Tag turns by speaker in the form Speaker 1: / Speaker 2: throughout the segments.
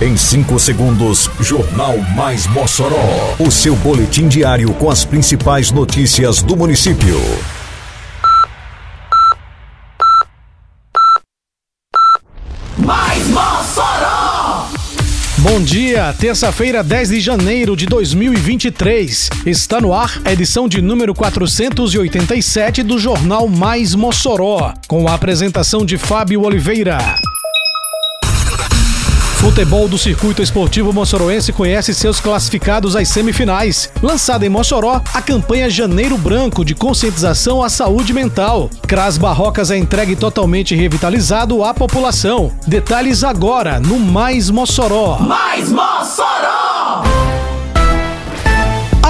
Speaker 1: Em 5 segundos, Jornal Mais Mossoró. O seu boletim diário com as principais notícias do município.
Speaker 2: Mais Mossoró!
Speaker 3: Bom dia, terça-feira, 10 de janeiro de 2023. Está no ar a edição de número 487 do Jornal Mais Mossoró, com a apresentação de Fábio Oliveira. Futebol do Circuito Esportivo Mossoroense conhece seus classificados às semifinais. Lançada em Mossoró, a campanha Janeiro Branco de conscientização à saúde mental. Cras Barrocas é entregue totalmente revitalizado à população. Detalhes agora no Mais Mossoró.
Speaker 2: Mais Mossoró!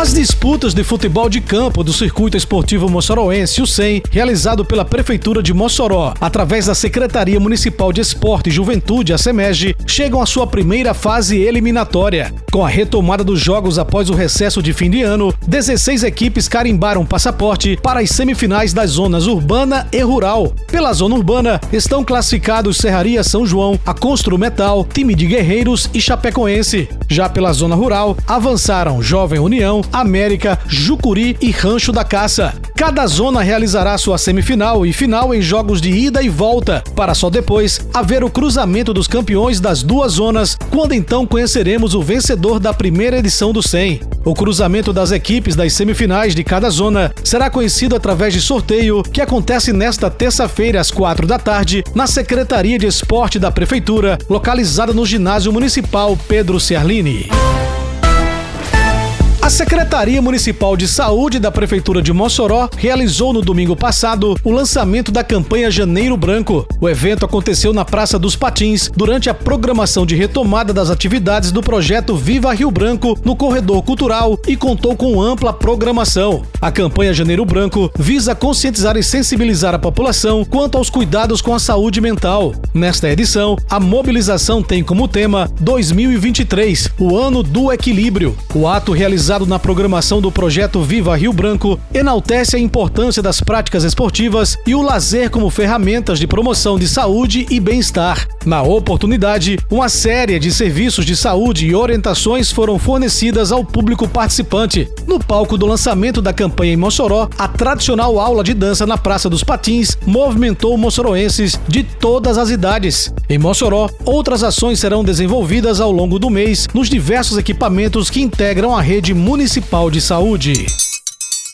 Speaker 3: As disputas de futebol de campo do Circuito Esportivo Mossoroense, o SEM, realizado pela Prefeitura de Mossoró, através da Secretaria Municipal de Esporte e Juventude, a SEMEG, chegam à sua primeira fase eliminatória. Com a retomada dos jogos após o recesso de fim de ano, 16 equipes carimbaram passaporte para as semifinais das zonas urbana e rural. Pela zona urbana, estão classificados Serraria São João, a Constru Metal, Time de Guerreiros e Chapecoense. Já pela zona rural, avançaram Jovem União, América, Jucuri e Rancho da Caça. Cada zona realizará sua semifinal e final em jogos de ida e volta, para só depois haver o cruzamento dos campeões das duas zonas, quando então conheceremos o vencedor da primeira edição do 100. O cruzamento das equipes das semifinais de cada zona será conhecido através de sorteio que acontece nesta terça-feira às quatro da tarde na Secretaria de Esporte da Prefeitura, localizada no Ginásio Municipal Pedro Ciarlini. A Secretaria Municipal de Saúde da Prefeitura de Mossoró realizou no domingo passado o lançamento da campanha Janeiro Branco. O evento aconteceu na Praça dos Patins durante a programação de retomada das atividades do projeto Viva Rio Branco no Corredor Cultural e contou com ampla programação. A campanha Janeiro Branco visa conscientizar e sensibilizar a população quanto aos cuidados com a saúde mental. Nesta edição, a mobilização tem como tema 2023, o ano do equilíbrio. O ato realizado na programação do projeto Viva Rio Branco enaltece a importância das práticas esportivas e o lazer como ferramentas de promoção de saúde e bem-estar. Na oportunidade, uma série de serviços de saúde e orientações foram fornecidas ao público participante. No palco do lançamento da campanha em Mossoró, a tradicional aula de dança na Praça dos Patins movimentou moçoroenses de todas as idades. Em Mossoró, outras ações serão desenvolvidas ao longo do mês nos diversos equipamentos que integram a rede municipal de saúde.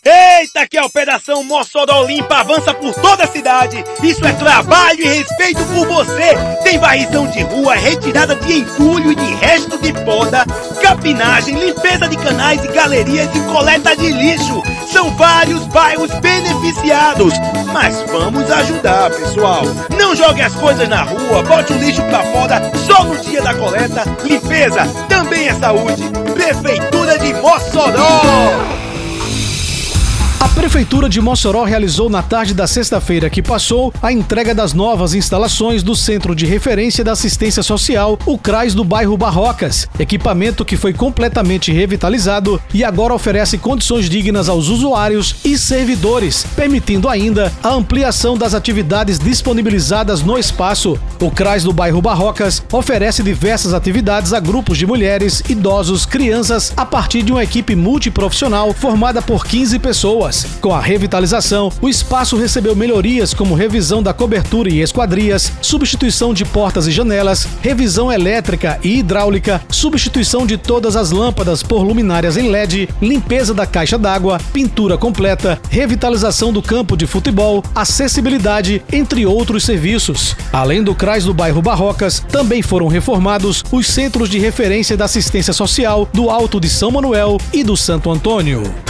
Speaker 4: Eita, que a Operação Mossoró Limpa avança por toda a cidade. Isso é trabalho e respeito por você. Tem varrição de rua, retirada de entulho e de resto de poda, capinagem, limpeza de canais e galerias e coleta de lixo. São vários bairros beneficiados. Mas vamos ajudar, pessoal. Não jogue as coisas na rua, bote o lixo pra fora só no dia da coleta. Limpeza também é saúde. Prefeitura de Mossoró.
Speaker 3: A Prefeitura de Mossoró realizou na tarde da sexta-feira que passou a entrega das novas instalações do Centro de Referência da Assistência Social, o CRAS do bairro Barrocas, equipamento que foi completamente revitalizado e agora oferece condições dignas aos usuários e servidores, permitindo ainda a ampliação das atividades disponibilizadas no espaço. O CRAS do bairro Barrocas oferece diversas atividades a grupos de mulheres, idosos, crianças, a partir de uma equipe multiprofissional formada por 15 pessoas. Com a revitalização, o espaço recebeu melhorias como revisão da cobertura e esquadrias, substituição de portas e janelas, revisão elétrica e hidráulica, substituição de todas as lâmpadas por luminárias em LED, limpeza da caixa d'água, pintura completa, revitalização do campo de futebol, acessibilidade, entre outros serviços. Além do CRAS do bairro Barrocas, também foram reformados os centros de referência da assistência social do Alto de São Manuel e do Santo Antônio.